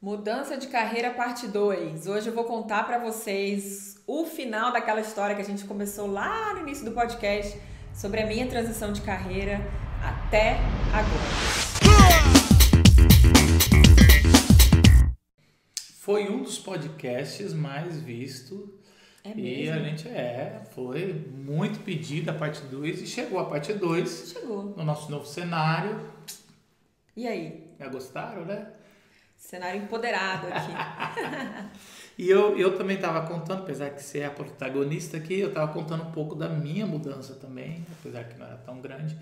Mudança de carreira parte 2. Hoje eu vou contar para vocês o final daquela história que a gente começou lá no início do podcast sobre a minha transição de carreira até agora. Foi um dos podcasts mais vistos. É E mesmo? a gente é, foi muito pedido a parte 2 e chegou a parte 2 Chegou. no nosso novo cenário. E aí? Já gostaram, né? Cenário empoderado aqui. E eu, eu também estava contando, apesar que você é a protagonista aqui, eu estava contando um pouco da minha mudança também, apesar que não era tão grande.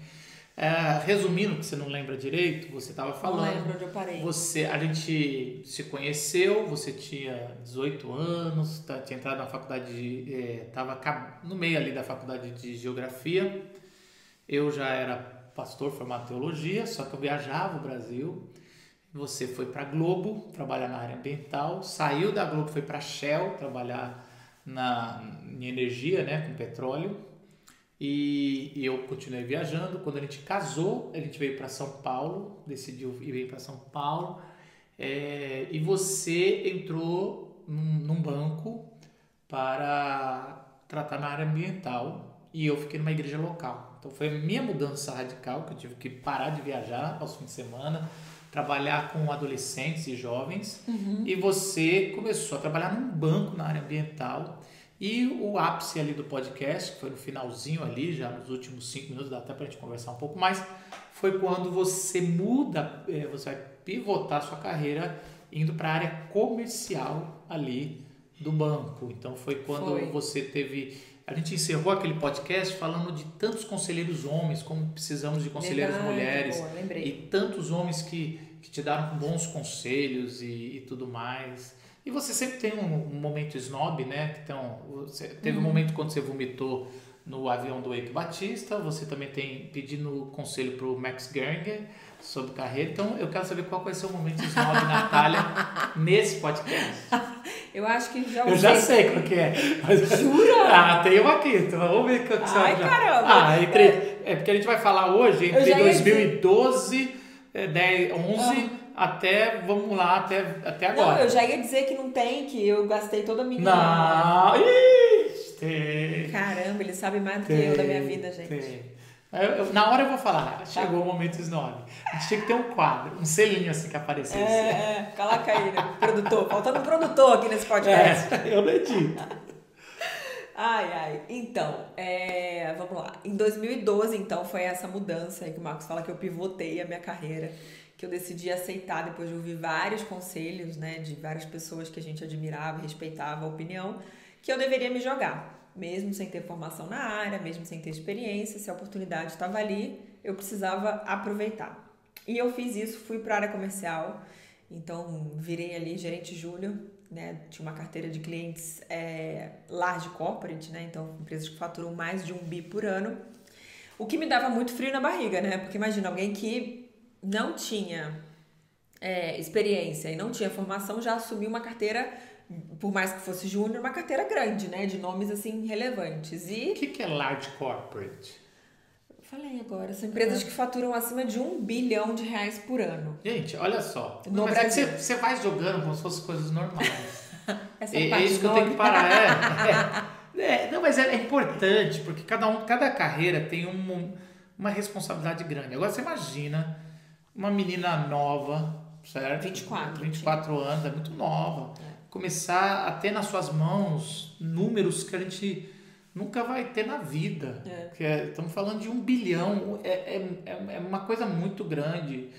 É, resumindo, que você não lembra direito, você estava Não falando. lembro onde eu parei. Você, a gente se conheceu, você tinha 18 anos, tá, tinha entrado na faculdade, de, eh, tava ca- no meio ali da faculdade de geografia. Eu já era pastor formado em teologia, só que eu viajava o Brasil. Você foi para Globo trabalhar na área ambiental, saiu da Globo, foi para Shell trabalhar na em energia, né, com petróleo. E, e eu continuei viajando. Quando a gente casou, a gente veio para São Paulo, decidiu ir para São Paulo. É, e você entrou num, num banco para tratar na área ambiental e eu fiquei numa igreja local. Então foi a minha mudança radical, que eu tive que parar de viajar aos fins de semana, trabalhar com adolescentes e jovens. E você começou a trabalhar num banco na área ambiental. E o ápice ali do podcast, que foi no finalzinho ali, já nos últimos cinco minutos, dá até pra gente conversar um pouco mais, foi quando você muda, eh, você vai pivotar sua carreira indo para a área comercial ali do banco. Então foi quando Foi. você teve. A gente encerrou aquele podcast falando de tantos conselheiros homens, como precisamos de conselheiras Verdade, mulheres, boa, e tantos homens que, que te deram bons conselhos e, e tudo mais. E você sempre tem um, um momento snob, né? Então, teve um momento quando você vomitou no avião do Eike Batista, você também tem pedindo conselho pro Max Geringer sobre carreira. Então, eu quero saber qual vai ser o momento snob, Natália, nesse podcast. Eu acho que já Eu já sei qual que é. Mas... Jura? Ah, tem uma aqui. Então vamos ver qual que você Ai, já. caramba. Ah, entre... É porque a gente vai falar hoje entre já ia 2012, eh, 10, 11, até, vamos lá, até, até Não, agora. eu já ia dizer que não tem, que eu gastei toda a minha. Não, Ixi, tem. Caramba, ele sabe mais do que tem, eu da minha vida, gente. tem. Eu- na hora eu vou falar, chegou o momento snob. A gente tinha que ter um quadro, um selinho assim que aparecesse. É, é, calaca aí, né? Produtor. Faltando um produtor aqui nesse podcast. É, eu não edito. Ai, ai. Então, é, vamos lá. Em 2012, então, foi essa mudança aí que o Marcos fala que eu pivotei a minha carreira, que eu decidi aceitar depois de ouvir vários conselhos, né, de várias pessoas que a gente admirava, respeitava a opinião, que eu deveria me jogar, mesmo sem ter formação na área, mesmo sem ter experiência, se a oportunidade estava ali, eu precisava aproveitar. E eu fiz isso, fui para a área comercial, então virei ali gerente júnior, né? Tinha uma carteira de clientes é, large corporate, né? Então empresas que faturam mais de um bi por ano. O que me dava muito frio na barriga, né? Porque imagina alguém que não tinha é, experiência e não tinha formação já assumiu uma carteira, por mais que fosse júnior, uma carteira grande, né? De nomes assim relevantes. O E que, que é large corporate? falei agora, são empresas que faturam acima de um bilhão de reais por ano. Gente, olha só. No Mas é que Brasil. você, você vai jogando como se fossem coisas normais. Essa É, é isso que eu tenho que parar. É, é. É, não, mas é, é importante, porque cada, um, cada carreira tem um, uma responsabilidade grande. Agora você imagina uma menina nova, certo? 24, 24 anos, é muito nova. Começar a ter nas suas mãos números que a gente nunca vai ter na vida. É. Porque é- estamos falando de um bilhão, é, é, é- é uma coisa muito grande.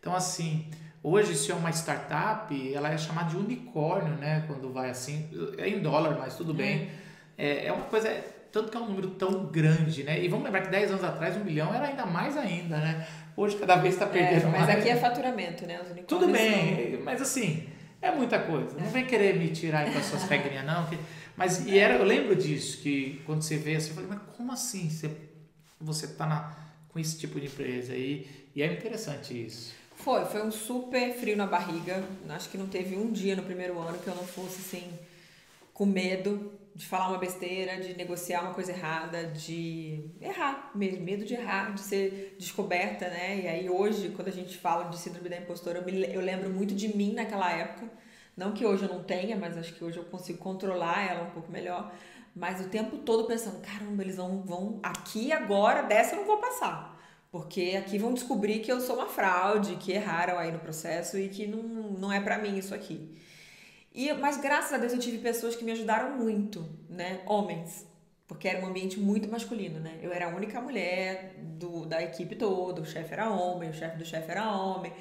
Então, assim, hoje, se é uma startup, ela é chamada de unicórnio, né? Quando vai assim, é em dólar, mas tudo bem. É, é uma coisa, tanto que é um número tão grande, né? E vamos lembrar que 10 anos atrás, um bilhão era ainda mais ainda, né? Hoje, cada vez está É, perdendo mas mais. aqui é faturamento, né? Tudo são- bem, mas assim, é muita coisa. Não vem querer me tirar aí com as suas regrinhas, não. que- Mas e era, eu lembro disso, que quando você vê assim, eu falei, mas como assim você, você tá na, com esse tipo de empresa aí? E é interessante isso. Foi, foi um super frio na barriga. Acho que não teve um dia no primeiro ano que eu não fosse assim com medo de falar uma besteira, de negociar uma coisa errada, de errar mesmo, medo de errar, de ser descoberta, né? E aí hoje, quando a gente fala de síndrome da impostora, eu, me, eu lembro muito de mim naquela época. Não que hoje eu não tenha, mas acho que hoje eu consigo controlar ela um pouco melhor. Mas o tempo todo pensando, caramba, eles vão, vão aqui agora, dessa eu não vou passar. Porque aqui vão descobrir que eu sou uma fraude, que erraram aí no processo e que não, não é para mim isso aqui. E, mas graças a Deus eu tive pessoas que me ajudaram muito, né? Homens. Porque era um ambiente muito masculino, né? Eu era a única mulher do, da equipe toda, o chefe era homem, o chefe do chefe era homem.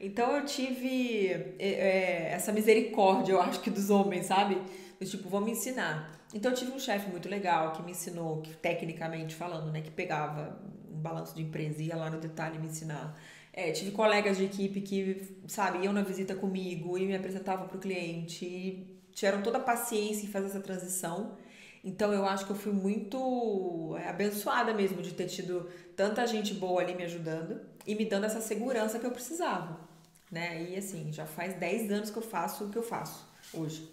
Então eu tive é, é, essa misericórdia, eu acho que dos homens, sabe? Do tipo, vou me ensinar. Então eu tive um chefe muito legal que me ensinou, que tecnicamente falando, né? Que pegava um balanço de empresa e ia lá no detalhe me ensinar. É, tive colegas de equipe que, sabe, iam na visita comigo e me apresentavam para o cliente e tiveram toda a paciência em fazer essa transição. Então eu acho que eu fui muito é, abençoada mesmo de ter tido tanta gente boa ali me ajudando e me dando essa segurança que eu precisava, né? E assim, já faz 10 anos que eu faço o que eu faço hoje.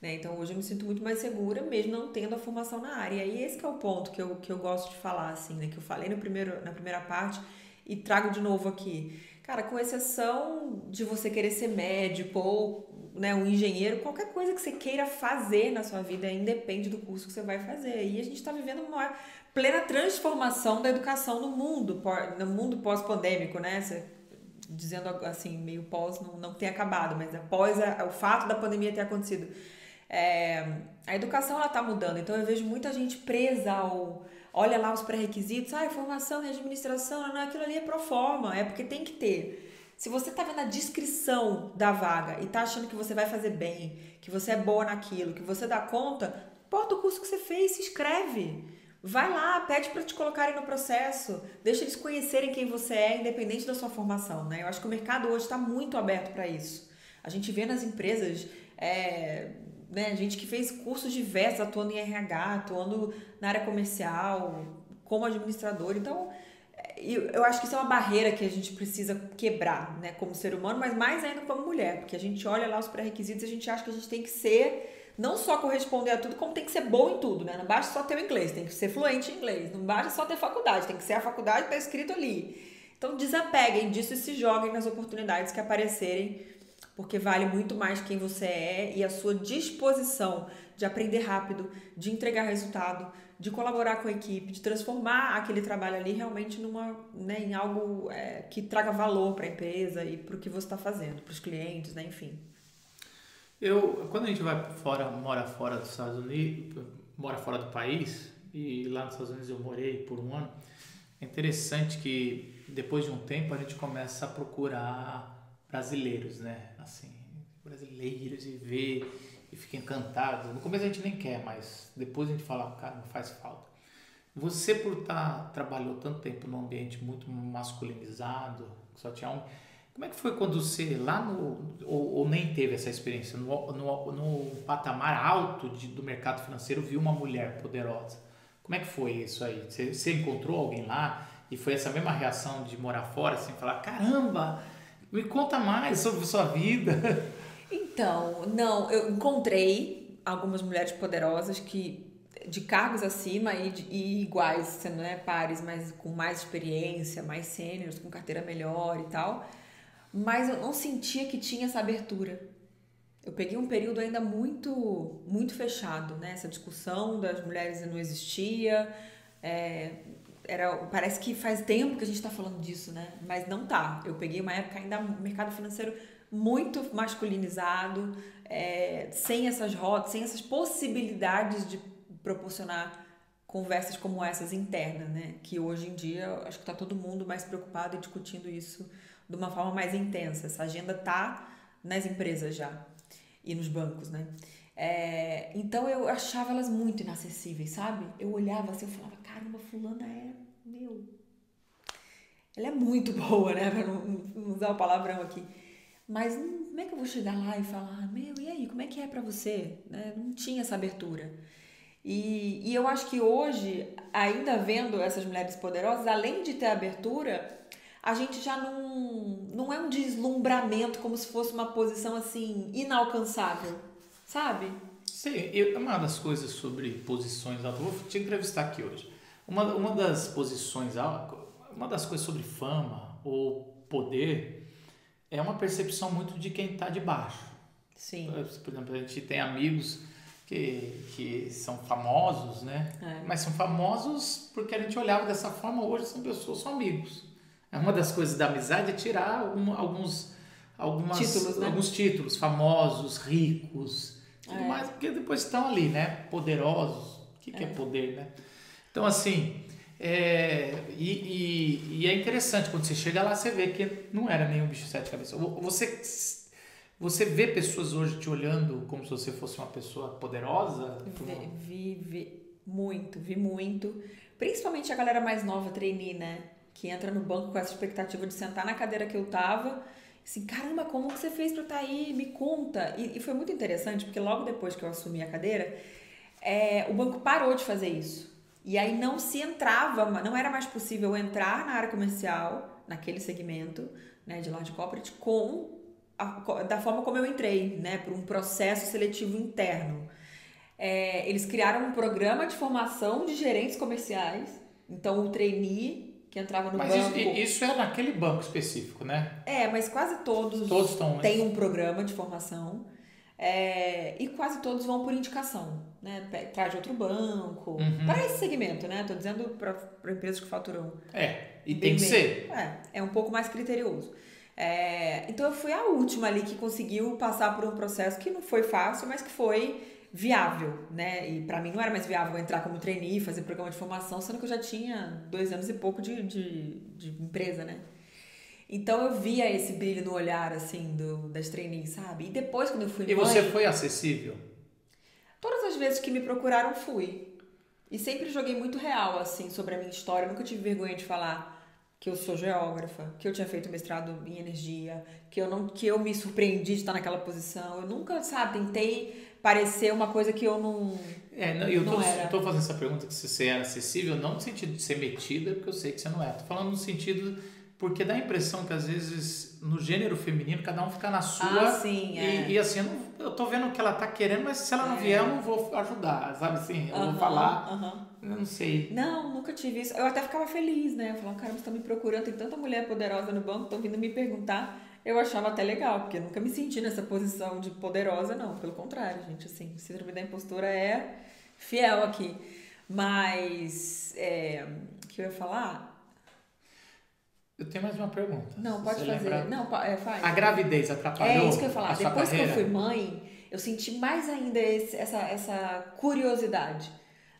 Né? Então hoje eu me sinto muito mais segura, mesmo não tendo a formação na área. E esse é o ponto que eu, que eu gosto de falar, assim, né? Que eu falei no primeiro, na primeira parte, e trago de novo aqui. Cara, com exceção de você querer ser médico ou né, um engenheiro, qualquer coisa que você queira fazer na sua vida independe do curso que você vai fazer. E a gente está vivendo uma plena transformação da educação no mundo, no mundo pós-pandêmico, né? Você, dizendo assim, meio pós, não, não tem acabado, mas após a, o fato da pandemia ter acontecido. É, a educação ela está mudando, então eu vejo muita gente presa ao olha lá os pré-requisitos, ah, formação e administração, não, aquilo ali é pro forma, é porque tem que ter. Se você está vendo a descrição da vaga e está achando que você vai fazer bem, que você é boa naquilo, que você dá conta, importa o curso que você fez, se inscreve. Vai lá, pede para te colocarem no processo, deixa eles conhecerem quem você é, independente da sua formação. Né? Eu acho que o mercado hoje está muito aberto para isso. A gente vê nas empresas é, né, gente que fez cursos diversos, atuando em RH, atuando na área comercial, como administrador. Então, é, eu acho que isso é uma barreira que a gente precisa quebrar, né, como ser humano, mas mais ainda como mulher, porque a gente olha lá os pré-requisitos e a gente acha que a gente tem que ser não só corresponder a tudo, como tem que ser bom em tudo, né? Não basta só ter o inglês, tem que ser fluente em inglês. Não basta só ter faculdade, tem que ser a faculdade que está escrito ali. Então desapeguem disso e se joguem nas oportunidades que aparecerem porque vale muito mais quem você é e a sua disposição de aprender rápido, de entregar resultado, de colaborar com a equipe, de transformar aquele trabalho ali realmente numa, né, em algo é, que traga valor para a empresa e para o que você está fazendo, para os clientes, né, enfim. Eu, quando a gente vai fora, mora fora dos Estados Unidos, mora fora do país, e lá nos Estados Unidos eu morei por um ano, é interessante que depois de um tempo a gente começa a procurar brasileiros, né? Assim, brasileiros e ver e fica encantado. No começo a gente nem quer, mas depois a gente fala, cara, não faz falta. Você por estar tá, trabalhou tanto tempo num ambiente muito masculinizado, só tinha um, como é que foi quando você lá no ou, ou nem teve essa experiência no, no, no patamar alto de, do mercado financeiro viu uma mulher poderosa? Como é que foi isso aí? Você, você encontrou alguém lá e foi essa mesma reação de morar fora, assim, falar caramba, me conta mais sobre sua vida. Então, não, eu encontrei algumas mulheres poderosas que de cargos acima e, de, e iguais, sendo né, pares, mas com mais experiência, mais sêniores, com carteira melhor e tal. Mas eu não sentia que tinha essa abertura. Eu peguei um período ainda muito muito fechado, né? Essa discussão das mulheres não existia. É, era, parece que faz tempo que a gente está falando disso, né? Mas não tá. Eu peguei uma época ainda mercado financeiro muito masculinizado, é, sem essas rotas, sem essas possibilidades de proporcionar conversas como essas internas, né? Que hoje em dia acho que está todo mundo mais preocupado e discutindo isso de uma forma mais intensa. Essa agenda tá nas empresas já e nos bancos, né? É, então eu achava elas muito inacessíveis, sabe? Eu olhava assim, eu falava, caramba, fulana é, meu, ela é muito boa, né? Pra não, não usar o palavrão aqui. Mas como é que eu vou chegar lá e falar, meu, e aí, como é que é para você? Né? Não tinha essa abertura. E, e eu acho que hoje, ainda vendo essas mulheres poderosas, além de ter abertura, a gente já não, não é um deslumbramento como se fosse uma posição assim inalcançável sabe? Sim, eu, uma das coisas sobre posições altas, vou te entrevistar aqui hoje. Uma, uma das posições uma das coisas sobre fama ou poder é uma percepção muito de quem está de baixo. Sim. Por exemplo, a gente tem amigos que, que são famosos, né? É. Mas são famosos porque a gente olhava dessa forma, hoje são pessoas, são amigos. É uma das coisas da amizade é tirar um, alguns, algumas, títulos, né? alguns títulos famosos, ricos, tudo é. mais, porque depois estão ali, né? Poderosos. O que, que é. é poder, né? Então, assim, é, e, e, e, é interessante, quando você chega lá, você vê que não era nenhum bicho de sete cabeças. Você, você vê pessoas hoje te olhando como se você fosse uma pessoa poderosa? Vi, vi, vi muito, vi muito. Principalmente a galera mais nova, trainee, né? Que entra no banco com essa expectativa de sentar na cadeira que eu tava. Assim, caramba, como que você fez pra estar tá aí? Me conta. E, e foi muito interessante, porque logo depois que eu assumi a cadeira, é, o banco parou de fazer isso. E aí não se entrava, não era mais possível entrar na área comercial, naquele segmento, né, de large corporate, com a, da forma como eu entrei, né, por um processo seletivo interno. É, eles criaram um programa de formação de gerentes comerciais. Então, o trainee que entrava no mas banco. Mas isso, isso é naquele banco específico, né? É, mas quase todos, todos têm um programa de formação. É, e quase todos vão por indicação, né? Traz de outro banco, uhum. para esse segmento, né? Estou dizendo para empresas que faturam. É, e tem que ser. É, é um pouco mais criterioso. É, então eu fui a última ali que conseguiu passar por um processo que não foi fácil, mas que foi viável, né? E para mim não era mais viável entrar como trainee, fazer programa de formação, sendo que eu já tinha dois anos e pouco de, de, de empresa, né? Então eu via esse brilho no olhar, assim, do, das trainees, sabe? E depois, quando eu fui E mãe, você foi acessível? Todas as vezes que me procuraram, fui. E sempre joguei muito real, assim, sobre a minha história. Eu nunca tive vergonha de falar que eu sou geógrafa, que eu tinha feito mestrado em energia, que eu não que eu me surpreendi de estar naquela posição. Eu nunca, sabe, tentei parecer uma coisa que eu não É, não, eu não tô, era. tô fazendo essa pergunta que se você era acessível, não no sentido de ser metida, porque eu sei que você não é. Tô falando no sentido porque dá a impressão que às vezes no gênero feminino cada um fica na sua. Ah, sim, é. e, e, assim, eu, não, eu tô vendo o que ela tá querendo, mas se ela não é. vier, eu não vou ajudar, sabe assim? Eu vou falar. Eu não sei. Não, nunca tive isso. Eu até ficava feliz, né? Eu falava, cara, você tá me procurando, tem tanta mulher poderosa no banco, estão vindo me perguntar. Eu achava até legal, porque eu nunca me senti nessa posição de poderosa, não. Pelo contrário, gente, assim, síndrome da impostura é fiel aqui. Mas, é, o que eu ia falar? Eu tenho mais uma pergunta. Não, pode fazer. Lembra... Não, é, faz. A gravidez atrapalhou? É isso que eu ia falar. Depois que eu fui mãe, eu senti mais ainda esse, essa, essa curiosidade.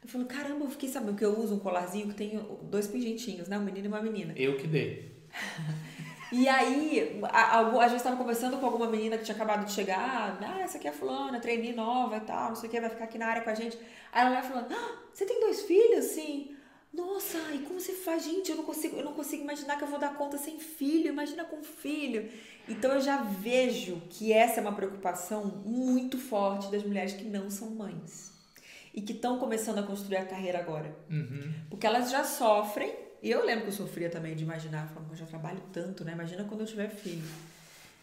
Eu falei, caramba, eu fiquei sabendo que eu uso um colarzinho que tem dois pingentinhos, né? Um menino e uma menina. Eu que dei. e aí, a, a, a gente estava conversando com alguma menina que tinha acabado de chegar. Ah, essa aqui é a fulana, treinei nova e tal, não sei o que, vai ficar aqui na área com a gente. Aí ela vai falando, ah, você tem dois filhos? Sim. Nossa, e como você faz? Gente, eu não consigo, eu não consigo imaginar que eu vou dar conta sem filho. Imagina com filho. Então eu já vejo que essa é uma preocupação muito forte das mulheres que não são mães e que estão começando a construir a carreira agora. Uhum. Porque elas já sofrem, e eu lembro que eu sofria também de imaginar, falando, eu já trabalho tanto, né? Imagina quando eu tiver filho.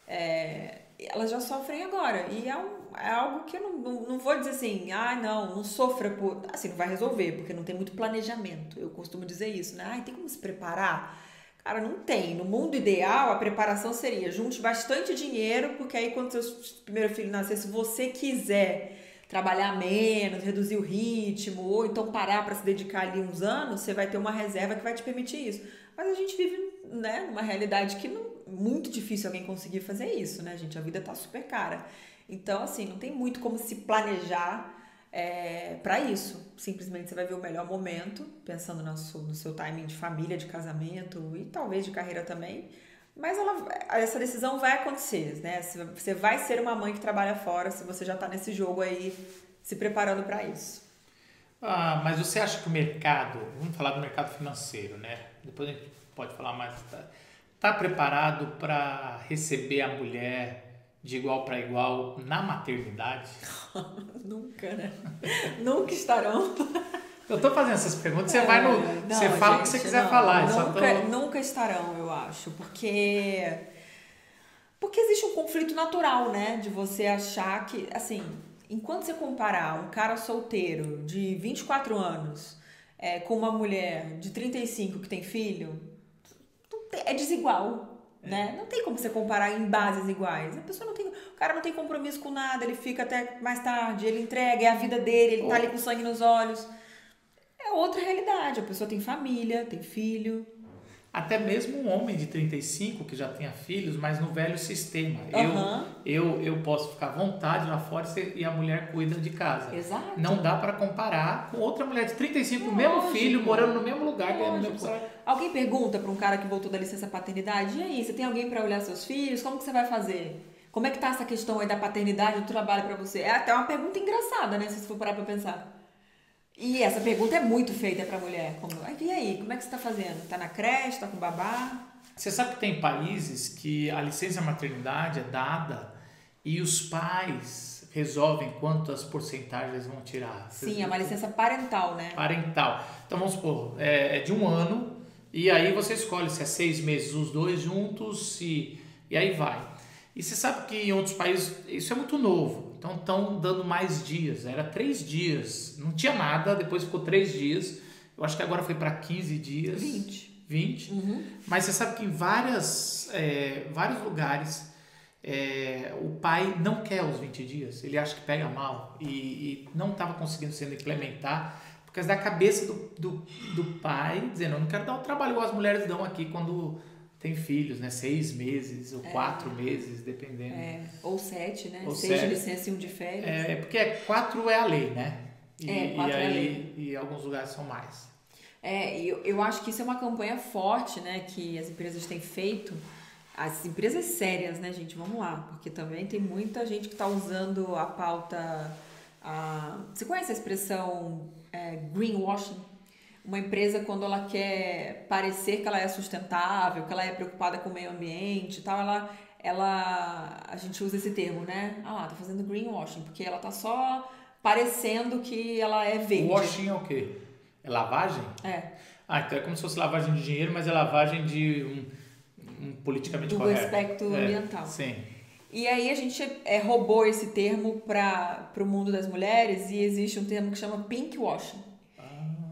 É, elas já sofrem agora. E é, um, é algo que eu não, não, não, vou dizer assim, ah, não, não sofra por. Assim, não vai resolver, porque não tem muito planejamento. Eu costumo dizer isso, né? Ah, tem como se preparar? Cara, não tem. No mundo ideal, a preparação seria junte bastante dinheiro, porque aí quando seu primeiro filho nascer, se você quiser trabalhar menos, reduzir o ritmo, ou então parar para se dedicar ali uns anos, você vai ter uma reserva que vai te permitir isso. Mas a gente vive, né, numa realidade que não muito difícil alguém conseguir fazer isso, né, gente? A vida tá super cara. Então, assim, não tem muito como se planejar é, para isso. Simplesmente você vai ver o melhor momento, pensando no seu, no seu timing de família, de casamento e talvez de carreira também mas ela, essa decisão vai acontecer, né? Você vai ser uma mãe que trabalha fora se você já está nesse jogo aí se preparando para isso. Ah, mas você acha que o mercado, vamos falar do mercado financeiro, né? Depois a gente pode falar mais. Está tá preparado para receber a mulher de igual para igual na maternidade? Nunca, né? Nunca estarão. Eu tô fazendo essas perguntas, você é, vai no. Não, você fala gente, o que você quiser não, falar. Nunca, tô... nunca estarão, eu acho. Porque. Porque existe um conflito natural, né? De você achar que. Assim. enquanto você comparar um cara solteiro de 24 anos é, com uma mulher de 35 que tem filho, é desigual. É. Né? Não tem como você comparar em bases iguais. A pessoa não tem. O cara não tem compromisso com nada, ele fica até mais tarde, ele entrega, é a vida dele, ele oh. tá ali com sangue nos olhos. É outra realidade. A pessoa tem família, tem filho. Até mesmo um homem de 35 que já tenha filhos, mas no velho sistema. Uhum. Eu, eu, eu posso ficar à vontade lá fora e a mulher cuida de casa. Exato. Não dá para comparar com outra mulher de 35, o mesmo filho, morando no mesmo lugar, ganhando o mesmo. Alguém pergunta para um cara que voltou da licença paternidade: e aí, você tem alguém para olhar seus filhos? Como que você vai fazer? Como é que tá essa questão aí da paternidade do trabalho para você? É até uma pergunta engraçada, né? Se você for parar para pensar. E essa pergunta é muito feita para mulher. Como, e aí, como é que você está fazendo? Está na creche, está com babá? Você sabe que tem países que a licença maternidade é dada e os pais resolvem quantas porcentagens vão tirar. Sim, é uma licença parental, né? Parental. Então vamos supor, é, é de um ano e aí você escolhe se é seis meses os dois juntos se, e aí vai. E você sabe que em outros países isso é muito novo. Então estão dando mais dias. Era três dias. Não tinha nada, depois ficou três dias. Eu acho que agora foi para 15 dias. 20. 20. Uhum. Mas você sabe que em várias, é, vários lugares é, o pai não quer os 20 dias. Ele acha que pega mal e, e não estava conseguindo sendo implementar por causa da cabeça do, do, do pai, dizendo: Eu não quero dar o trabalho igual as mulheres dão aqui quando tem filhos, né? Seis meses ou é. quatro meses, dependendo. É. Ou sete, né? Ou Seis sete. de licença e um de férias. É, porque quatro é a lei, né? E, é, quatro e aí, é a lei. E alguns lugares são mais. É, eu, eu acho que isso é uma campanha forte, né? Que as empresas têm feito. As empresas sérias, né, gente? Vamos lá. Porque também tem muita gente que está usando a pauta... A... Você conhece a expressão é, greenwashing? Uma empresa quando ela quer parecer que ela é sustentável, que ela é preocupada com o meio ambiente e tal, ela, ela a gente usa esse termo, né? Ah lá, tá fazendo greenwashing, porque ela tá só parecendo que ela é verde. Washing é o quê? É lavagem? É. Ah, então é como se fosse lavagem de dinheiro, mas é lavagem de um, um politicamente Do correto. Do aspecto é, ambiental. Sim. E aí a gente é, roubou esse termo para o mundo das mulheres e existe um termo que chama pink washing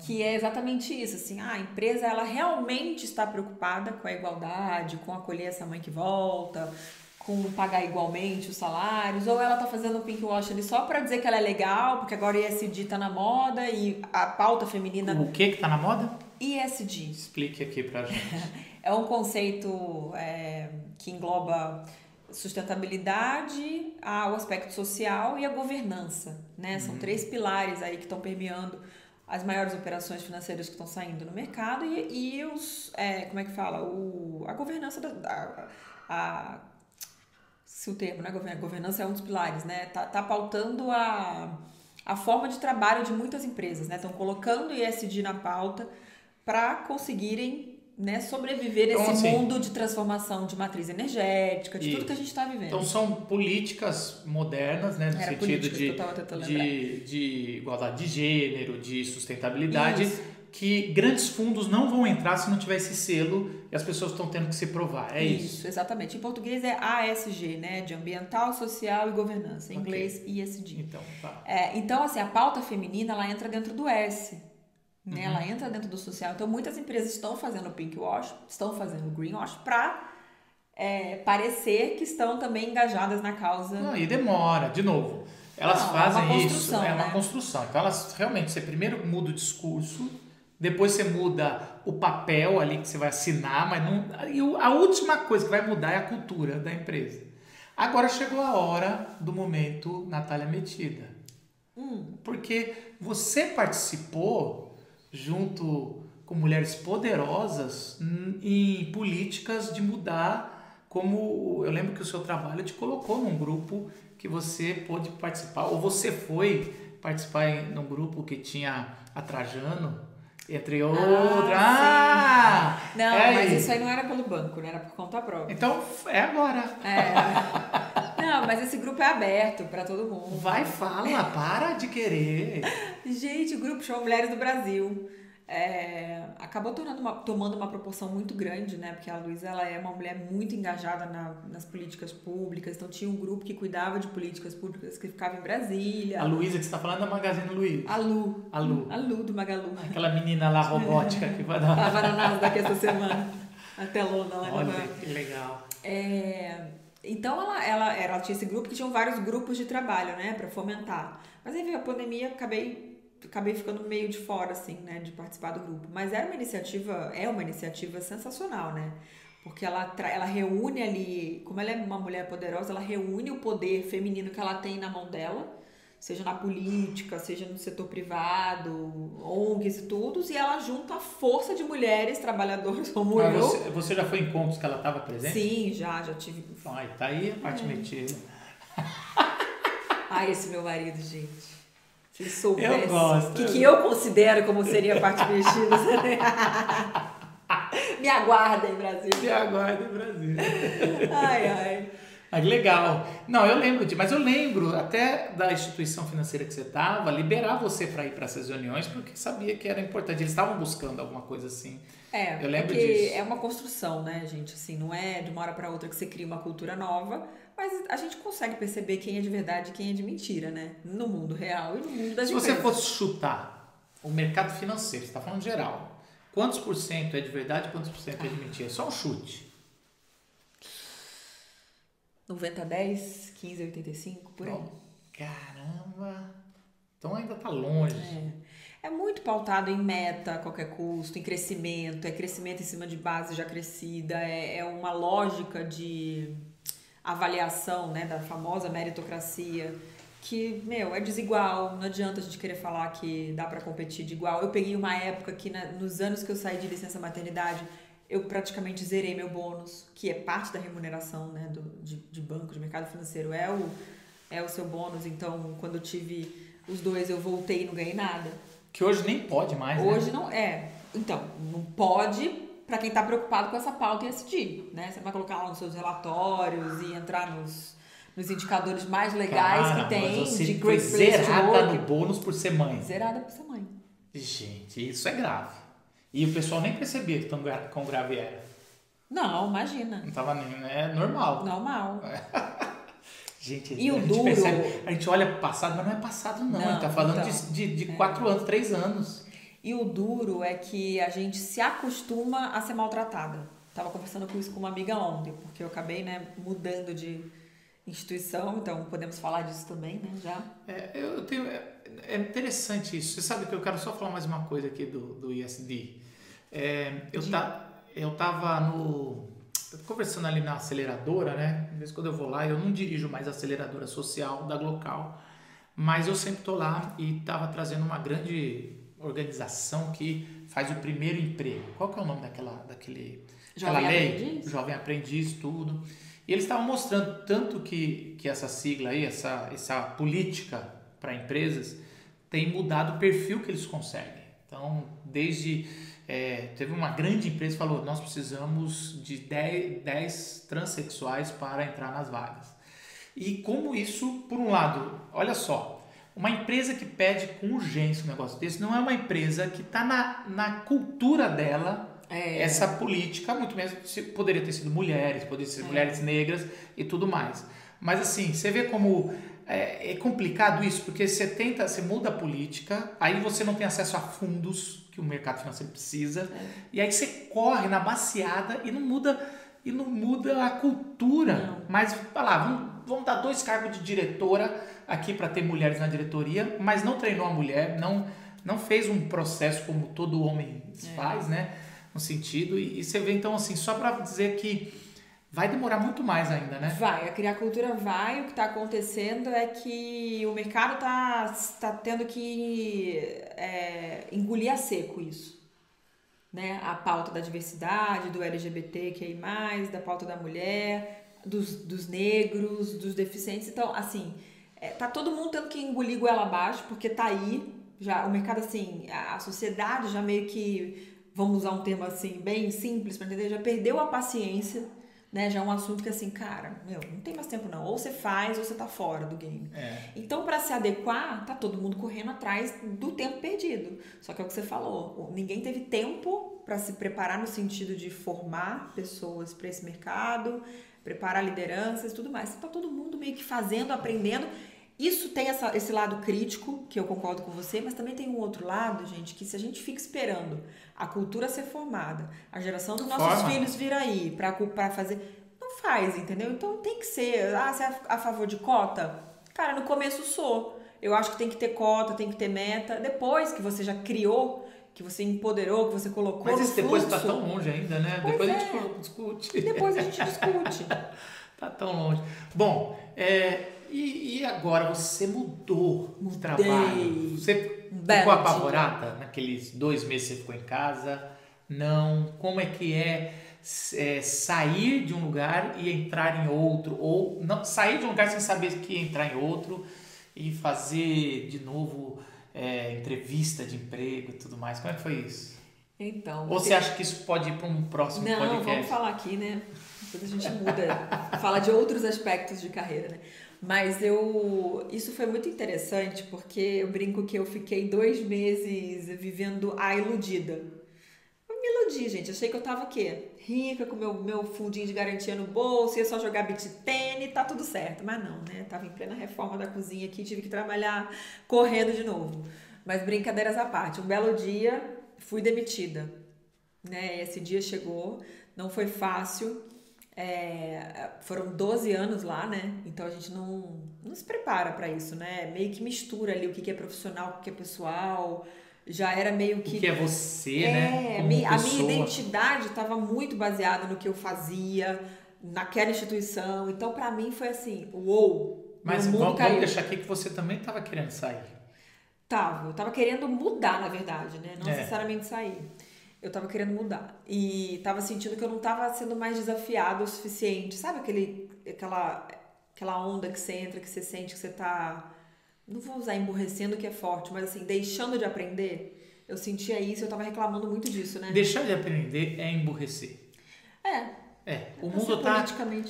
que é exatamente isso, assim, ah, a empresa ela realmente está preocupada com a igualdade, com acolher essa mãe que volta, com pagar igualmente os salários, ou ela está fazendo o pinkwash ali só para dizer que ela é legal, porque agora o ISD está na moda e a pauta feminina... O que que tá na moda? ISD. Explique aqui pra gente. é um conceito é, que engloba sustentabilidade, o aspecto social e a governança, né? São uhum. três pilares aí que estão permeando as maiores operações financeiras que estão saindo no mercado e, e os é, como é que fala? O, a governança da, da a, se o termo né governança é um dos pilares né? Tá, tá pautando a, a forma de trabalho de muitas empresas né? Estão colocando o ESG na pauta para conseguirem né, sobreviver então, nesse assim, mundo de transformação de matriz energética, de tudo que a gente está vivendo. Então são políticas modernas, né, no Era sentido de, de, de, igualdade de gênero, de sustentabilidade, Isso. que grandes fundos não vão entrar se não tiver esse selo e as pessoas estão tendo que se provar. É isso. Isso, exatamente. Em português é ASG, né, de ambiental, social e governança. Em okay. inglês, ISD. Então, tá. É, então, assim, a pauta feminina ela entra dentro do S né? Uhum. Ela entra dentro do social. Então, muitas empresas estão fazendo pink wash, estão fazendo green wash para é, parecer que estão também engajadas na causa. Não, e demora, de novo. Elas Não, fazem é isso, é uma né? construção. Então, elas realmente, você primeiro muda o discurso, depois você muda o papel ali que você vai assinar, mas não. E a última coisa que vai mudar é a cultura da empresa. Agora chegou a hora do momento Natália Metida. Hum. Porque você participou junto com mulheres poderosas em políticas de mudar como eu lembro que o seu trabalho te colocou num grupo que você pôde participar ou você foi participar em, num grupo que tinha a Trajano entre outras. Ah, ah, não, é mas isso aí não era pelo banco, né? Era por conta própria. Então é agora. É. Não, mas esse grupo é aberto para todo mundo. Vai, fala, para de querer. Gente, o grupo chama Mulheres do Brasil. é, acabou tornando uma, tomando uma proporção muito grande, né? Porque a Luísa ela é uma mulher muito engajada na, nas políticas públicas, então tinha um grupo que cuidava de políticas públicas que ficava em Brasília. A Luísa que você está falando da Magazine Luiza. A Lu. A Lu. A Lu do Magalu. Aquela menina lá robótica que vai dar. Tava na Nasdaq essa semana. A telona lá Olha que legal. É, então ela, ela, ela tinha esse grupo que tinham vários grupos de trabalho, né, para fomentar. Mas aí veio a pandemia, acabei acabei ficando meio de fora assim, né, de participar do grupo. Mas era uma iniciativa, é uma iniciativa sensacional, né? Porque ela ela reúne ali, como ela é uma mulher poderosa, ela reúne o poder feminino que ela tem na mão dela seja na política, seja no setor privado, ONGs e tudo, e ela junta a força de mulheres trabalhadoras como eu. Você, você já foi em encontros que ela estava presente? Sim, já, já tive. Ai, tá aí a parte é. metida. Ai, esse meu marido, gente. Se ele soubesse eu gosto. o que, que eu considero como seria a parte mexida. Me aguardem, Brasil. Me aguardem, Brasil. Ai, ai. Ah, legal. Não, eu lembro de, mas eu lembro até da instituição financeira que você estava, liberar você para ir para essas reuniões, porque sabia que era importante. Eles estavam buscando alguma coisa assim. É, eu lembro porque disso. é uma construção, né, gente? Assim, não é de uma hora para outra que você cria uma cultura nova, mas a gente consegue perceber quem é de verdade e quem é de mentira, né? No mundo real e no mundo das Se empresas. você fosse chutar o mercado financeiro, você está falando geral, quantos por cento é de verdade e quantos por cento é de mentira? Só um chute. 90 a 10, 15 a 85, por aí. Caramba! Então ainda tá longe. É. é muito pautado em meta a qualquer custo, em crescimento, é crescimento em cima de base já crescida, é, é uma lógica de avaliação né, da famosa meritocracia que, meu, é desigual, não adianta a gente querer falar que dá para competir de igual. Eu peguei uma época que, na, nos anos que eu saí de licença maternidade, eu praticamente zerei meu bônus, que é parte da remuneração né, do, de, de banco, de mercado financeiro, é o, é o seu bônus. Então, quando eu tive os dois, eu voltei e não ganhei nada. Que hoje nem pode mais, Hoje né? não é. Então, não pode para quem está preocupado com essa pauta e decidir, né? Você vai colocar lá nos seus relatórios e entrar nos, nos indicadores mais legais Cara, que tem mas você de Great Place zerada Work. no bônus por ser mãe. Zerada por ser mãe. Gente, isso é grave. E o pessoal nem percebia que tão grave era. Não, imagina. Não tava nem, é normal. Normal. Gente, E a o gente duro- percebe, a gente olha passado, mas não é passado não. Não, a gente tá falando então. de, de, de quatro anos, três anos. E o duro é que a gente se acostuma a ser maltratada. Tava conversando com isso com uma amiga ontem, porque eu acabei, né, mudando de instituição, então podemos falar disso também, né, já. É, eu tenho, é, é interessante isso. Você sabe que eu quero só falar mais uma coisa aqui do, do ISD. É, eu, tá, eu tava no. Conversando ali na aceleradora, né? Às vezes quando eu vou lá, eu não dirijo mais a aceleradora social da Glocal, mas eu sempre tô lá e tava trazendo uma grande organização que faz o primeiro emprego. Qual que é o nome daquela, daquele, Jovem aquela lei? Aprendiz? Jovem Aprendiz, tudo. E eles estavam mostrando tanto que, que essa sigla aí, essa, essa política para empresas, tem mudado o perfil que eles conseguem. Então, desde. é, teve uma grande empresa que falou: nós precisamos de 10, 10 transexuais para entrar nas vagas. E como isso, por um lado, olha só, uma empresa que pede com urgência um negócio desse não é uma empresa que está na, na cultura dela É. essa política, muito mesmo se poderia ter sido mulheres, poderia ser mulheres negras e tudo mais. Mas assim, você vê como é, é complicado isso, porque você tenta, você muda a política, aí você não tem acesso a fundos que o mercado financeiro precisa, e aí você corre na baseada e não muda e não muda a cultura. Não. Mas, vai lá, vamos, vamos dar dois cargos de diretora aqui para ter mulheres na diretoria, mas não treinou a mulher, não, não fez um processo como todo homem faz, né? No sentido, e, e você vê então assim, só para dizer que vai demorar muito mais ainda, né? Vai, a criar cultura vai. O que está acontecendo é que o mercado está tá tendo que é, engolir a seco isso. Né? A pauta da diversidade, do LGBT, que mais, da pauta da mulher, dos, dos negros, dos deficientes. Então, assim, é, tá todo mundo tendo que engolir goela abaixo, porque tá aí. Já, o mercado, assim, a, a sociedade já meio que, vamos usar um termo assim, bem simples para entender, já perdeu a paciência né? Já é um assunto que assim, cara, meu, não tem mais tempo não. Ou você faz ou você tá fora do game. É. Então, para se adequar, tá todo mundo correndo atrás do tempo perdido. Só que é o que você falou, ninguém teve tempo para se preparar no sentido de formar pessoas para esse mercado, preparar lideranças e tudo mais. Tá todo mundo meio que fazendo, aprendendo. Isso tem essa, esse lado crítico, que eu concordo com você, mas também tem um outro lado, gente, que se a gente fica esperando a cultura ser formada, a geração dos nossos Forma. filhos vir aí para fazer. Não faz, entendeu? Então tem que ser. Ah, você é a favor de cota? Cara, no começo sou. Eu acho que tem que ter cota, tem que ter meta. Depois que você já criou, que você empoderou, que você colocou. Mas isso depois fluxo, tá tão longe ainda, né? Pois depois a é. gente discute. Depois a gente discute. Tá tão longe. Bom, é, e, e agora você mudou Mudei. trabalho? Você ficou apavorada naqueles dois meses que você ficou em casa? Não. Como é que é, é, sair de um lugar e entrar em outro? Ou não sair de um lugar sem saber que ia entrar em outro e fazer de novo é, entrevista de emprego e tudo mais? Como é que foi isso? Então. Ou você acha que isso pode ir para um próximo Não, podcast? vamos falar aqui, né? Depois a gente muda, fala de outros aspectos de carreira, né? Mas eu. Isso foi muito interessante porque eu brinco que eu fiquei dois meses vivendo a iludida. Eu me iludi, gente. Achei que eu tava o quê? Rica, com meu, meu fundinho de garantia no bolso, ia só jogar beat tênis, tá tudo certo. Mas não, né? Tava em plena reforma da cozinha aqui, tive que trabalhar correndo de novo. Mas brincadeiras à parte. Um belo dia, fui demitida. Né? Esse dia chegou, não foi fácil. É, foram 12 anos lá, né? Então a gente não, não se prepara para isso, né? Meio que mistura ali o que que é profissional, o que que é pessoal. Já era meio que. O que é você, É, né? Como a minha pessoa. identidade estava muito baseada no que eu fazia, naquela instituição. Então, para mim, foi assim: uou! Mas vamos, vamos deixar aqui que você também estava querendo sair. Tava, eu tava querendo mudar, na verdade, né? Não É. necessariamente sair. Eu tava querendo mudar. E tava sentindo que eu não tava sendo mais desafiada o suficiente. Sabe aquele, aquela, aquela onda que você entra, que você sente que você tá. Não vou usar emburrecendo, que é forte, mas assim, deixando de aprender. Eu sentia isso, eu tava reclamando muito disso, né? Deixar de aprender é emburrecer. É. É, o ser mundo tá,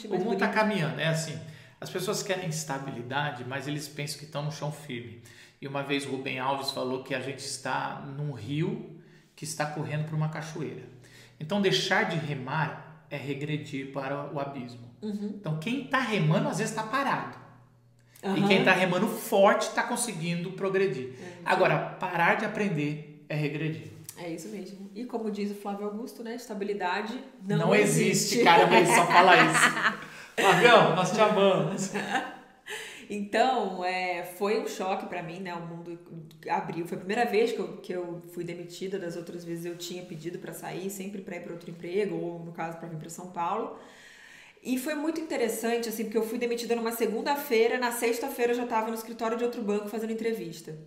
o mundo tá caminhando. É assim, as pessoas querem estabilidade, mas eles pensam que estão no chão firme. E uma vez Rubem Alves falou que a gente está num rio que está correndo por uma cachoeira. Então, deixar de remar é regredir para o abismo. Uhum. Então, quem está remando às vezes está parado. E Aham. quem está remando forte está conseguindo progredir. Agora, parar de aprender é regredir. É isso mesmo. E como diz o Flávio Augusto, né? Estabilidade não, Não, existe, cara, mas só fala isso. Flavião, nós te amamos. Então, é, foi um choque pra mim, né? O mundo abriu. Foi a primeira vez que eu, que eu fui demitida. Das outras vezes eu tinha pedido pra sair, sempre pra ir pra outro emprego, ou no caso pra vir pra São Paulo. E foi muito interessante, assim, porque eu fui demitida numa segunda-feira, na sexta-feira eu já tava no escritório de outro banco fazendo entrevista.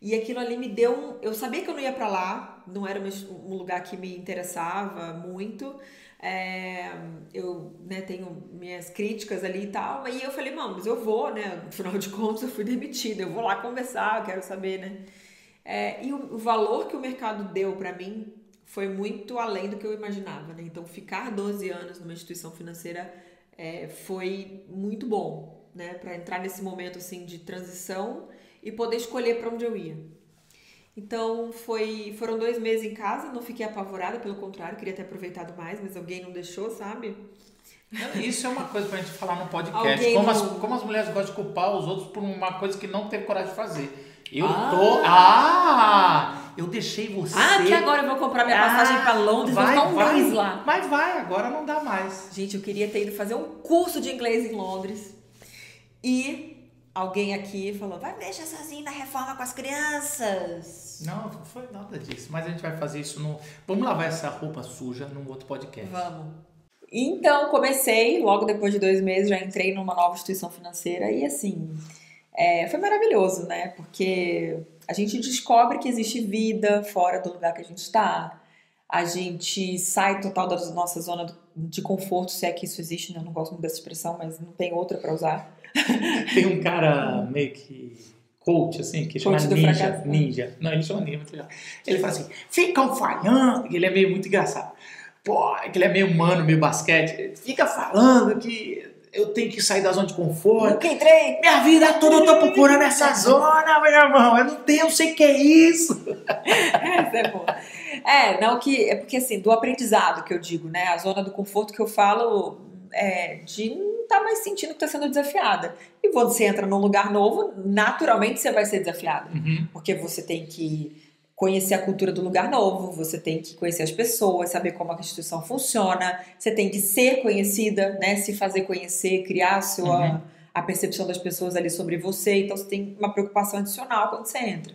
E aquilo ali me deu um. Eu sabia que eu não ia pra lá, não era um lugar que me interessava muito. É, eu né, tenho minhas críticas ali e tal, e eu falei, mano, mas eu vou, né? Afinal de contas, eu fui demitida, eu vou lá conversar, eu quero saber, né? É, e o, o valor que o mercado deu pra mim foi muito além do que eu imaginava, né? Então, ficar 12 anos numa instituição financeira é, foi muito bom, né? Para entrar nesse momento assim de transição e poder escolher para onde eu ia. Então, foi, foram dois meses em casa, não fiquei apavorada, pelo contrário, queria ter aproveitado mais, mas alguém não deixou, sabe? Isso é uma coisa pra gente falar no podcast. Alguém Como as, não- como as mulheres gostam de culpar os outros por uma coisa que não teve coragem de fazer. Eu Ah. tô. Ah! Eu deixei você. Ah, que agora eu vou comprar minha passagem Ah, para Londres, vai, vou ficar um vai. mês lá. Mas vai, agora não dá mais. Gente, eu queria ter ido fazer um curso de inglês em Londres. E alguém aqui falou: vai me deixar sozinho na reforma com as crianças. Não, não foi nada disso. Mas a gente vai fazer isso no. Vamos lavar essa roupa suja num outro podcast. Vamos. Então, comecei, logo depois de dois meses, já entrei numa nova instituição financeira e assim, é, foi maravilhoso, né? Porque a gente descobre que existe vida fora do lugar que a gente está. A gente sai total da nossa zona de conforto, se é que isso existe, né? Eu não gosto muito dessa expressão, mas não tem outra para usar. Tem um cara meio que coach, assim, que chama Coach do ninja, fracasso. ninja. Não, ele chama ninja. Ele fala assim, ficam falhando. Ele é meio muito engraçado. pô, que ele é meio humano, meio basquete, fica falando que eu tenho que sair da zona de conforto. Nunca entrei. Minha vida toda eu tô procurando essa zona, meu irmão. Eu não tenho, eu sei o que é isso. Essa é boa. É, não que. É porque assim, do aprendizado que eu digo, né? A zona do conforto que eu falo é de não estar tá mais sentindo que está sendo desafiada. E quando você entra num lugar novo, naturalmente você vai ser desafiada. Uhum. Porque você tem que conhecer a cultura do lugar novo, você tem que conhecer as pessoas, saber como a instituição funciona, você tem que ser conhecida, né? Se fazer conhecer, criar a sua Uhum. a percepção das pessoas ali sobre você. Então você tem uma preocupação adicional quando você entra.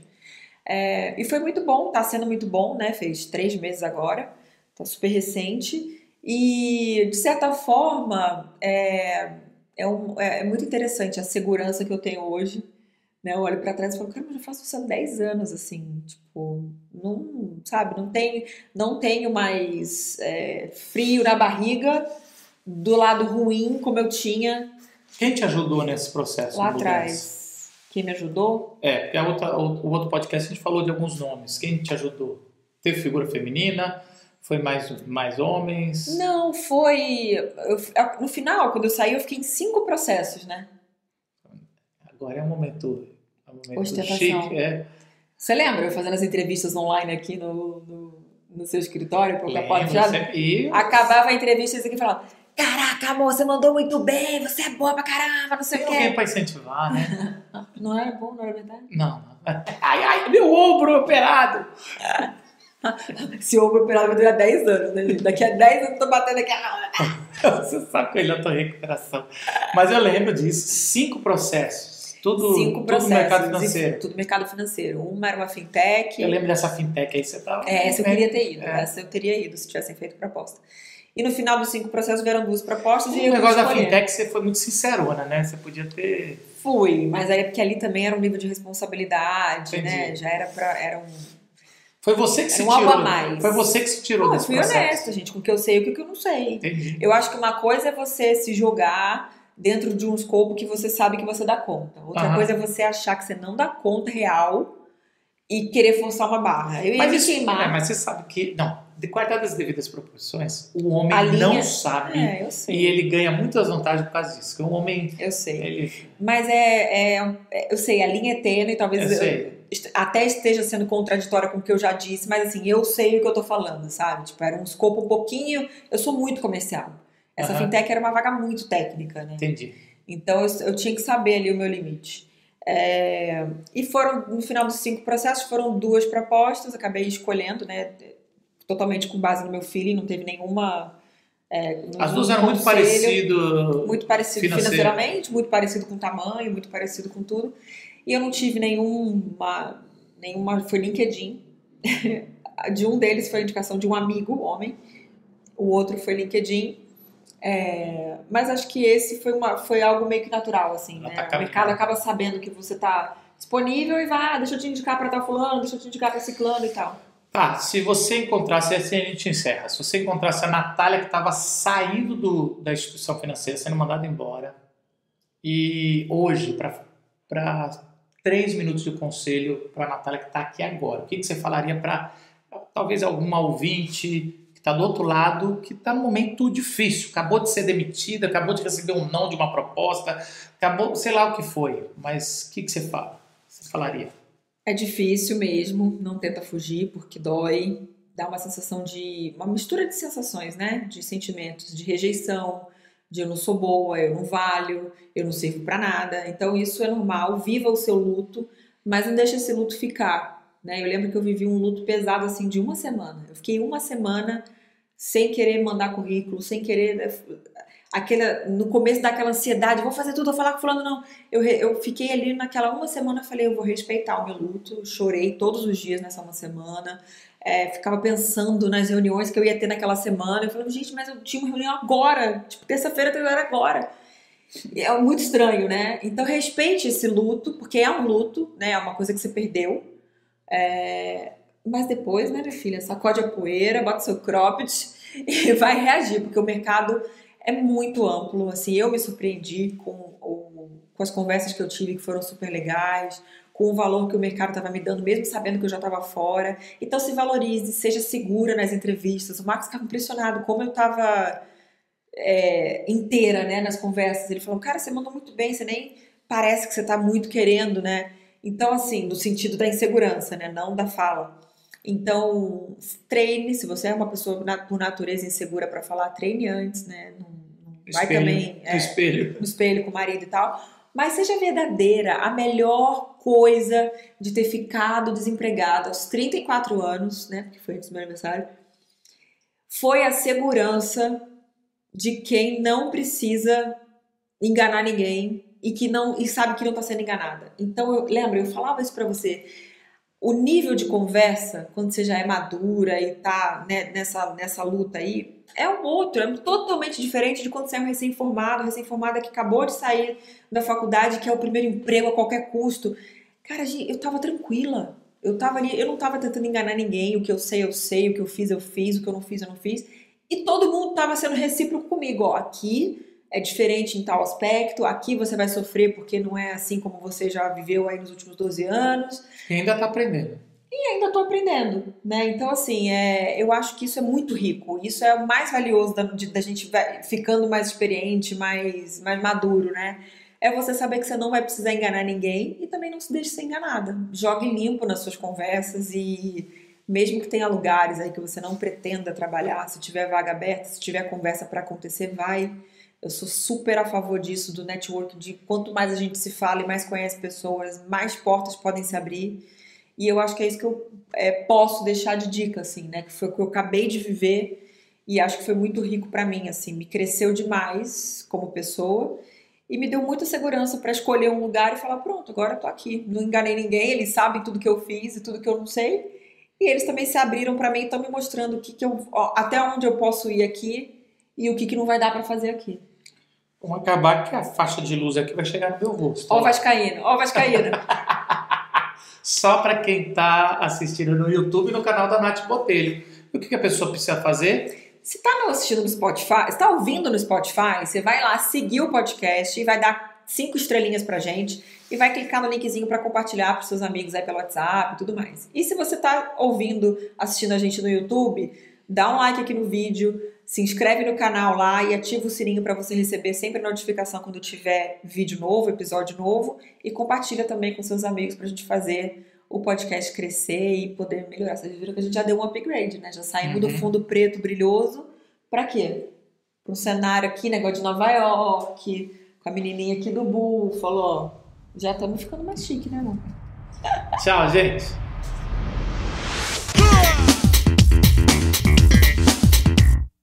É, e foi muito bom, tá sendo muito bom, né? Fez três meses agora, tá super recente. E de certa forma é, é, um- é- é muito interessante a segurança que eu tenho hoje. Né? Eu olho pra trás e falo, cara, eu faço isso há 10 anos, assim, tipo, não, sabe, não tenho, não tenho mais é, frio na barriga do lado ruim como eu tinha Quem te ajudou nesse processo? lá atrás. Quem me ajudou? É, porque outra, o, o outro podcast a gente falou de alguns nomes. Quem te ajudou? Teve figura feminina? Foi mais, mais homens? Não, foi. eu- no final, quando eu saí, eu fiquei em cinco processos, né? Agora é um momento, é um momento Ostentação. chique. É. Você lembra eu fazendo as entrevistas online aqui no, no, no seu escritório, sempre- e Acabava a entrevista e falava: Caraca, amor, você mandou muito bem, você é boa pra caramba, não sei o alguém quê. para incentivar, né? Não era bom, não era verdade? Não, não. Ai, ai, meu ombro operado! Esse ombro operado vai durar 10 anos, né? Daqui a 10 anos eu tô batendo aqui. Você sabe que já tô em recuperação. Mas eu lembro disso. Cinco processos. Tudo, Cinco tudo processos. mercado financeiro. Tudo mercado financeiro. Uma era uma fintech. Eu lembro dessa fintech aí, você tava. É, essa eu queria ter ido. É. Essa eu teria ido se tivessem feito proposta. E no final dos cinco processos vieram duas propostas e O negócio da fintech, você foi muito sincerona, né? Você podia ter. Fui, mas aí é porque ali também era um nível de responsabilidade, Entendi. né? Já era pra. Era um. Foi você que Era se um tirou. mais. Foi você que se tirou Não, eu desse fui processo. honesta, gente, com o que eu sei e o que eu não sei. Entendi. Eu acho que uma coisa é você se jogar dentro de um escopo que você sabe que você dá conta. Outra coisa é você achar que você não dá conta real e querer forçar uma barra. Eu ia me isso, queimar. é, mas você sabe que. Não, de guardar as devidas proporções, o homem linha- não sabe. É, eu sei. E ele ganha muitas vantagens por causa disso. Que o homem. Eu sei. Ele, Mas é, é- é- Eu sei, a linha é tênue, talvez eu eu- sei. Até esteja sendo contraditória com o que eu já disse, mas assim, eu sei o que eu tô falando, sabe? Tipo, era um escopo um pouquinho. Eu sou muito comercial. Essa Aham. fintech era uma vaga muito técnica, né? Entendi. Então eu, eu tinha que saber ali o meu limite. É, e foram, no final dos cinco processos, foram duas propostas, acabei escolhendo, né? Totalmente com base no meu feeling, não teve nenhuma. é, As duas eram muito parecidas. Muito parecido financeiro. financeiramente, muito parecido com tamanho, muito parecido com tudo. E eu não tive nenhuma. nenhuma foi LinkedIn. De um deles foi a indicação de um amigo, homem. O outro foi LinkedIn. É, mas acho que esse foi, uma, foi algo meio que natural, assim, né? tá o mercado acaba sabendo que você tá disponível e vai, ah, deixa eu te indicar para tal fulano, deixa eu te indicar para ciclano e tal. Tá, se você encontrasse, assim a gente encerra. Se você encontrasse a Natália que estava saindo do, da instituição financeira, sendo mandada embora, e hoje, para três minutos de conselho para a Natália que está aqui agora, o que, que você falaria para talvez alguma ouvinte que está do outro lado, que está num momento difícil, acabou de ser demitida, acabou de receber um não de uma proposta, acabou, sei lá o que foi, mas o que, que você fala? Você falaria? É difícil mesmo, não tenta fugir porque dói, dá uma sensação de. uma mistura de sensações, né? De sentimentos, de rejeição, de eu não sou boa, eu não valho, eu não sirvo pra nada. Então isso é normal, viva o seu luto, mas não deixa esse luto ficar. Né? Eu lembro que eu vivi um luto pesado assim de uma semana. Eu fiquei uma semana sem querer mandar currículo, sem querer. Aquela, no começo daquela ansiedade, vou fazer tudo, vou falar com fulano, não. Eu, eu fiquei ali naquela uma semana, falei, eu vou respeitar o meu luto. Chorei todos os dias nessa uma semana. É, ficava pensando nas reuniões que eu ia ter naquela semana. Eu falei, gente, mas eu tinha uma reunião agora. Tipo, terça-feira era agora. É muito estranho, né? Então respeite esse luto, porque é um luto, né? É uma coisa que você perdeu. É, Mas depois, né, minha filha, sacode a poeira, bota seu cropped e vai reagir, porque o mercado é muito amplo. Assim, eu me surpreendi com, com as conversas que eu tive, que foram super legais. Com o valor que o mercado estava me dando, mesmo sabendo que eu já estava fora. Então se valorize, seja segura nas entrevistas. O Marcos estava impressionado como eu estava é, inteira, né, nas conversas. Ele falou, cara, você mandou muito bem, você nem parece que você está muito querendo, né? Então, assim, no sentido da insegurança, né, não da fala. Então, treine, se você é uma pessoa por natureza insegura para falar, treine antes, né? Não, vai Espelho, também no espelho. no espelho com o marido e tal. Mas seja verdadeira. A melhor coisa de ter ficado desempregado aos 34 anos, né? Porque foi antes do meu aniversário, foi a segurança de quem não precisa enganar ninguém e que não e sabe que não está sendo enganada. Então, eu eu falava isso para você. O nível de conversa, quando você já é madura e tá né, nessa, nessa luta aí, é um outro, é totalmente diferente de quando você é um recém-formado, recém-formada que acabou de sair da faculdade, que é o primeiro emprego a qualquer custo. Cara, eu tava tranquila. Eu tava ali, eu não tava tentando enganar ninguém. O que eu sei, eu sei. O que eu fiz, eu fiz. O que eu não fiz, eu não fiz. E todo mundo tava sendo recíproco comigo. Ó, aqui é diferente em tal aspecto. Aqui você vai sofrer porque não é assim como você já viveu aí nos últimos 12 anos. E ainda tá aprendendo. E ainda tô aprendendo, né? Então, assim, é, eu acho que isso é muito rico. Isso é o mais valioso da, de, da gente ficando mais experiente, mais, mais maduro, né? É você saber que você não vai precisar enganar ninguém e também não se deixe ser enganada. Jogue limpo nas suas conversas e mesmo que tenha lugares aí que você não pretenda trabalhar, se tiver vaga aberta, se tiver conversa para acontecer, vai. Eu sou super a favor disso, do network, de quanto mais a gente se fala e mais conhece pessoas, mais portas podem se abrir. E eu acho que é isso que eu é, posso deixar de dica, assim, né? Que foi o que eu acabei de viver e acho que foi muito rico para mim, assim. Me cresceu demais como pessoa e me deu muita segurança para escolher um lugar e falar: pronto, agora eu tô aqui. Não enganei ninguém, eles sabem tudo que eu fiz e tudo que eu não sei. E eles também se abriram para mim e estão me mostrando o que, que eu, ó, até onde eu posso ir aqui e o que, que não vai dar para fazer aqui. Vamos acabar que a faixa de luz aqui vai chegar no meu rosto. Ó, o Vascaíno, ó, o Vascaíno. só para quem está assistindo no YouTube e no canal da Nath Botelho. O que, que a pessoa precisa fazer? Se está assistindo no Spotify, está ouvindo no Spotify, você vai lá seguir o podcast e vai dar cinco estrelinhas pra gente e vai clicar no linkzinho para compartilhar para seus amigos aí pelo WhatsApp e tudo mais. E se você está ouvindo, assistindo a gente no YouTube, dá um like aqui no vídeo, se inscreve no canal lá e ativa o sininho para você receber sempre a notificação quando tiver vídeo novo, episódio novo e compartilha também com seus amigos para a gente fazer o podcast crescer e poder melhorar. Vocês viram que a gente já deu um upgrade, né? Já saímos uhum. do fundo preto brilhoso para quê? Para um cenário aqui, negócio de Nova York, com a menininha aqui do Buffalo, ó. Já estamos ficando mais chique, né, amor? Tchau, gente!